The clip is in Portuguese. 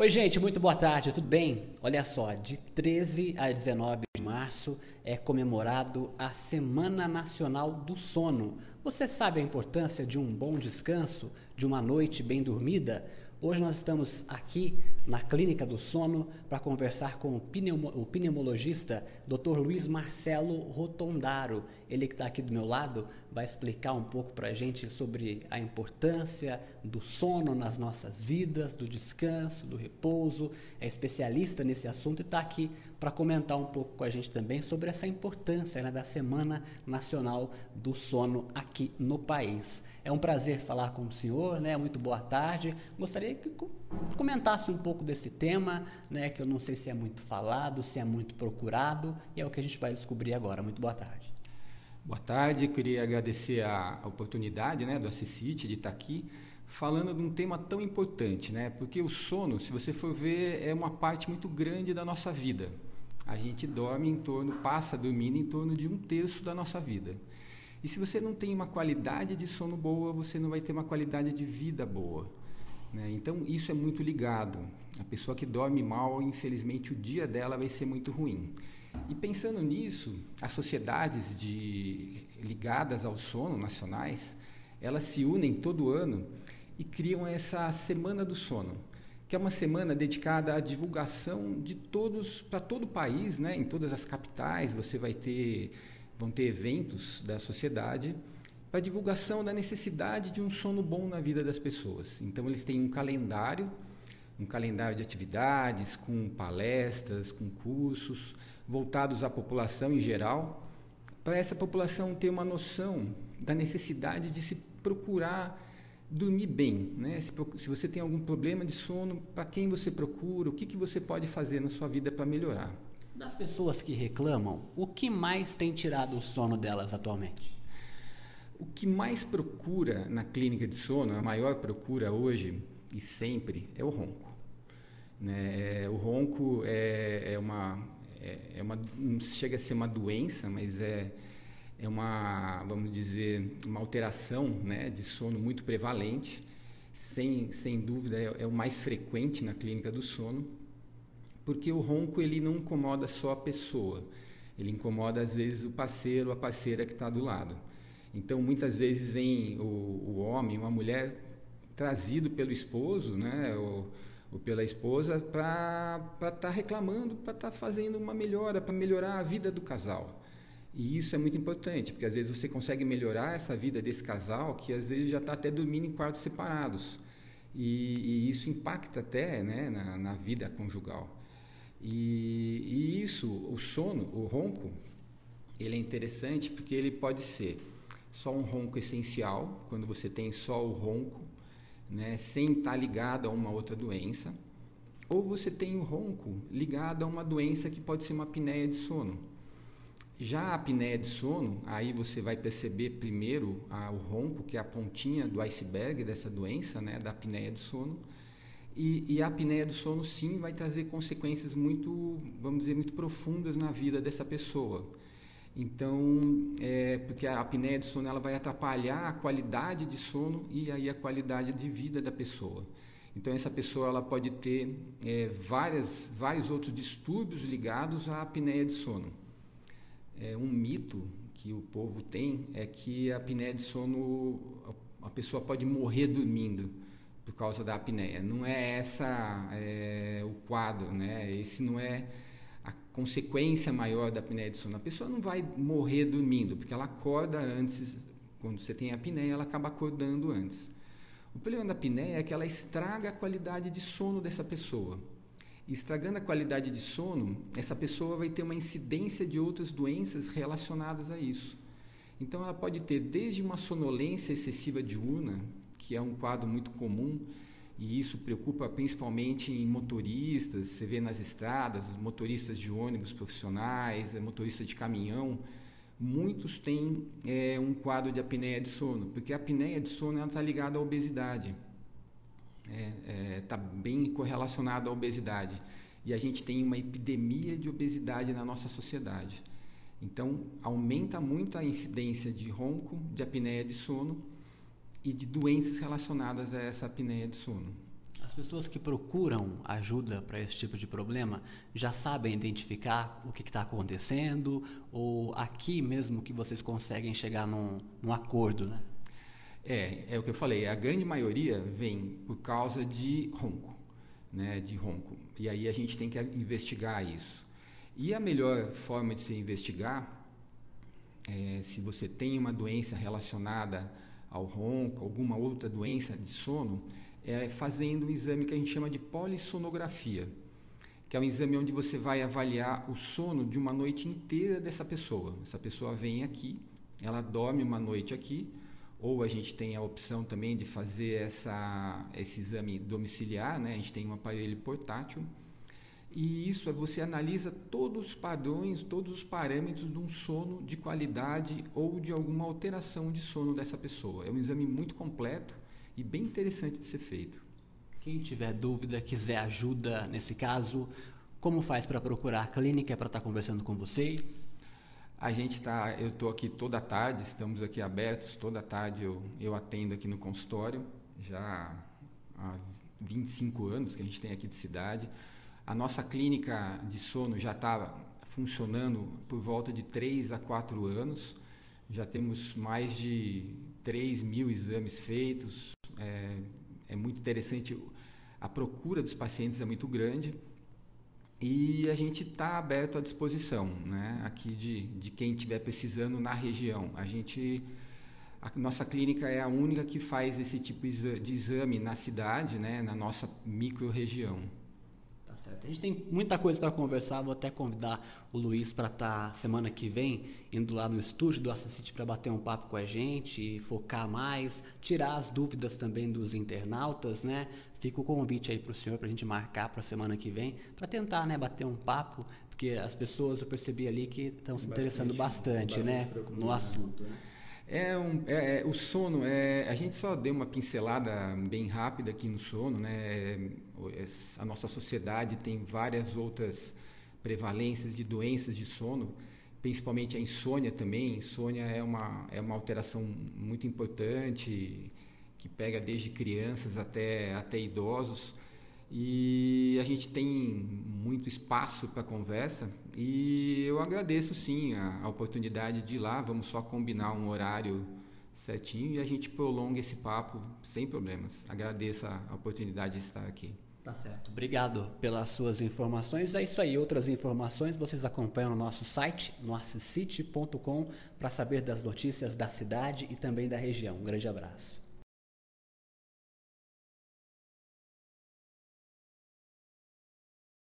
Oi, gente, muito boa tarde, tudo bem? Olha só, de 13 a 19 de março é comemorado a Semana Nacional do Sono. Você sabe a importância de um bom descanso, de uma noite bem dormida? Hoje nós estamos aqui na Clínica do Sono para conversar com o, pneumo, o pneumologista Dr. Luiz Marcelo Rotondaro. Ele que está aqui do meu lado vai explicar um pouco para a gente sobre a importância do sono nas nossas vidas, do descanso, do repouso. É especialista nesse assunto e está aqui para comentar um pouco com a gente também sobre essa importância né, da Semana Nacional do Sono aqui no país. É um prazer falar com o senhor, né? Muito boa tarde. Gostaria que comentasse um pouco desse tema, né? Que eu não sei se é muito falado, se é muito procurado, e é o que a gente vai descobrir agora. Muito boa tarde. Boa tarde, queria agradecer a oportunidade, né, do Assisite de estar aqui falando de um tema tão importante, né? Porque o sono, se você for ver, é uma parte muito grande da nossa vida. A gente dorme em torno, passa dormindo em torno de um terço da nossa vida. E se você não tem uma qualidade de sono boa, você não vai ter uma qualidade de vida boa. Né? Então, isso é muito ligado. A pessoa que dorme mal, infelizmente, o dia dela vai ser muito ruim. E pensando nisso, as sociedades de, ligadas ao sono nacionais, elas se unem todo ano e criam essa Semana do Sono, que é uma semana dedicada à divulgação de todos, para todo o país, né? em todas as capitais, você vai ter vão ter eventos da sociedade para divulgação da necessidade de um sono bom na vida das pessoas. Então eles têm um calendário, um calendário de atividades com palestras, com cursos voltados à população em geral, para essa população ter uma noção da necessidade de se procurar dormir bem, né? Se, se você tem algum problema de sono, para quem você procura, o que, que você pode fazer na sua vida para melhorar? Das pessoas que reclamam, o que mais tem tirado o sono delas atualmente? O que mais procura na clínica de sono, a maior procura hoje e sempre, é o ronco. Né? O ronco é, é uma, é, é uma. não chega a ser uma doença, mas é, é uma, vamos dizer, uma alteração né, de sono muito prevalente. Sem, sem dúvida, é, é o mais frequente na clínica do sono porque o ronco ele não incomoda só a pessoa, ele incomoda às vezes o parceiro, a parceira que está do lado. Então muitas vezes vem o, o homem, uma mulher trazido pelo esposo, né, ou, ou pela esposa para estar tá reclamando, para estar tá fazendo uma melhora, para melhorar a vida do casal. E isso é muito importante, porque às vezes você consegue melhorar essa vida desse casal que às vezes já está até dormindo em quartos separados. E, e isso impacta até né, na, na vida conjugal. E, e, isso, o sono, o ronco, ele é interessante porque ele pode ser só um ronco essencial, quando você tem só o ronco, né, sem estar ligado a uma outra doença, ou você tem o ronco ligado a uma doença que pode ser uma apneia de sono. Já a apneia de sono, aí você vai perceber primeiro a, o ronco, que é a pontinha do iceberg dessa doença, né, da apneia de sono, e, e, a apneia do sono, sim, vai trazer consequências muito, vamos dizer, muito profundas na vida dessa pessoa. Então, é, porque a apneia do sono ela vai atrapalhar a qualidade de sono e aí a qualidade de vida da pessoa. Então, essa pessoa ela pode ter é, várias, vários outros distúrbios ligados à apneia de sono. É, um mito que o povo tem é que a apneia de sono, a pessoa pode morrer dormindo por causa da apneia. Não é essa é, o quadro, né? Esse não é a consequência maior da apneia de sono. A pessoa não vai morrer dormindo, porque ela acorda antes, quando você tem apneia, ela acaba acordando antes. O problema da apneia é que ela estraga a qualidade de sono dessa pessoa. E estragando a qualidade de sono, essa pessoa vai ter uma incidência de outras doenças relacionadas a isso. Então ela pode ter desde uma sonolência excessiva diurna, que é um quadro muito comum e isso preocupa principalmente em motoristas. Você vê nas estradas, motoristas de ônibus profissionais, é, motoristas de caminhão, muitos têm é, um quadro de apneia de sono, porque a apneia de sono está ligada à obesidade, está é, é, tá bem correlacionada à obesidade. E a gente tem uma epidemia de obesidade na nossa sociedade. Então, aumenta muito a incidência de ronco, de apneia de sono e de doenças relacionadas a essa apneia de sono. As As pessoas que procuram ajuda para esse tipo de problema já sabem identificar o que está acontecendo ou aqui mesmo que vocês conseguem chegar num, num acordo, né? É, é o que eu falei. A grande maioria vem por causa de ronco, né? De ronco. E aí a gente tem que investigar isso. E a melhor forma de se investigar é se você tem uma doença relacionada ao ronco, alguma outra doença de sono, é fazendo um exame que a gente chama de polissonografia, que é um exame onde você vai avaliar o sono de uma noite inteira dessa pessoa. Essa pessoa vem aqui, ela dorme uma noite aqui, ou a gente tem a opção também de fazer essa, esse exame domiciliar, né? a gente tem um aparelho portátil, e isso é você analisa todos os padrões, todos os parâmetros de um sono de qualidade ou de alguma alteração de sono dessa pessoa. É um exame muito completo e bem interessante de ser feito. Quem tiver dúvida, quiser ajuda nesse caso, como faz para procurar a clínica para estar tá conversando com vocês? A gente está, eu estou aqui toda tarde, estamos aqui abertos, toda tarde eu, eu atendo aqui no consultório, já há 25 anos que a gente tem aqui de cidade. A nossa clínica de sono já está funcionando por volta de 3 a 4 anos. Já temos mais de 3 mil exames feitos. É, é muito interessante, a procura dos pacientes é muito grande e a gente está aberto à disposição né, aqui de, de quem estiver precisando na região. A gente a nossa clínica é a única que faz esse tipo de exame na cidade, né, na nossa micro-região certo. A gente tem muita coisa para conversar. Vou até convidar o Luiz para estar tá, semana que vem indo lá no estúdio do Assassin's para bater um papo com a gente, focar mais, tirar as dúvidas também dos internautas, né? Fica o convite aí para o senhor para a gente marcar para a semana que vem para tentar, né, bater um papo, porque as pessoas eu percebi ali que estão se interessando bastante, bastante né, no assunto. Né? É, um, é, é, o sono, é, a gente só deu uma pincelada bem rápida aqui no sono, né? A nossa sociedade tem várias outras prevalências de doenças de sono, principalmente a insônia também. Insônia é uma, é uma alteração muito importante que pega desde crianças até, até idosos e a gente tem muito espaço para conversa e eu agradeço sim a, a, oportunidade de ir lá, vamos só combinar um horário certinho e a gente prolonga esse papo sem problemas. Agradeço a oportunidade de estar aqui. Tá certo. Obrigado pelas suas informações. É isso aí. Outras informações vocês acompanham no nosso site, no para saber das notícias da cidade e também da região. Um grande abraço.